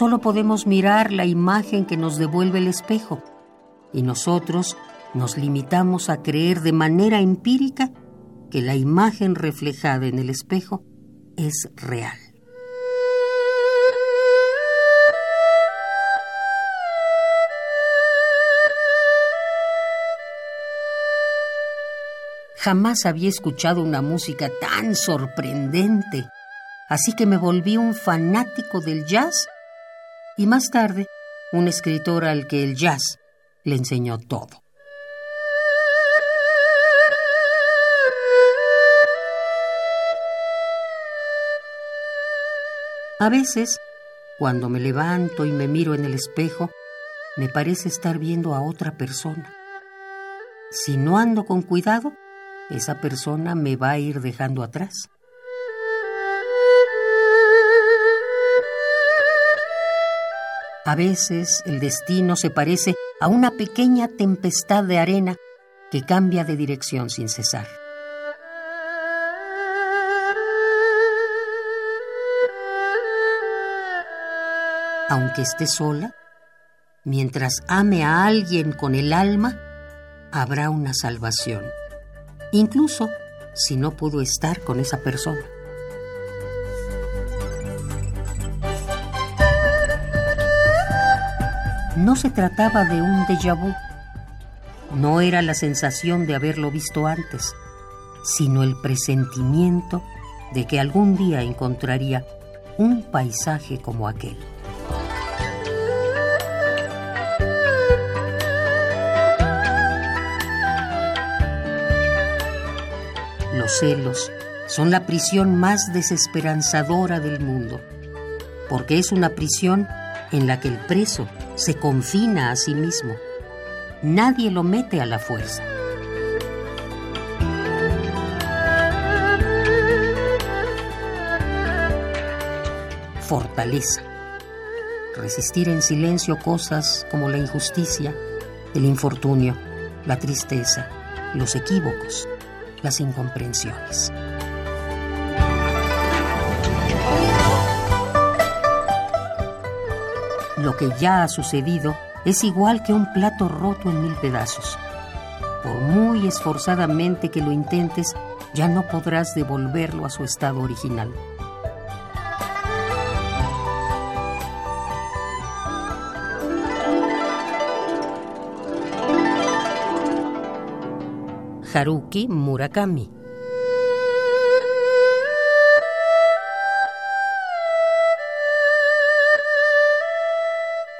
solo podemos mirar la imagen que nos devuelve el espejo y nosotros nos limitamos a creer de manera empírica que la imagen reflejada en el espejo es real. Jamás había escuchado una música tan sorprendente, así que me volví un fanático del jazz y más tarde un escritor al que el jazz le enseñó todo. A veces, cuando me levanto y me miro en el espejo, me parece estar viendo a otra persona. Si no ando con cuidado, esa persona me va a ir dejando atrás. A veces el destino se parece a una pequeña tempestad de arena que cambia de dirección sin cesar. Aunque esté sola, mientras ame a alguien con el alma, habrá una salvación incluso si no pudo estar con esa persona. No se trataba de un déjà vu, no era la sensación de haberlo visto antes, sino el presentimiento de que algún día encontraría un paisaje como aquel. Los celos son la prisión más desesperanzadora del mundo, porque es una prisión en la que el preso se confina a sí mismo. Nadie lo mete a la fuerza. Fortaleza. Resistir en silencio cosas como la injusticia, el infortunio, la tristeza, los equívocos las incomprensiones. Lo que ya ha sucedido es igual que un plato roto en mil pedazos. Por muy esforzadamente que lo intentes, ya no podrás devolverlo a su estado original. Haruki Murakami.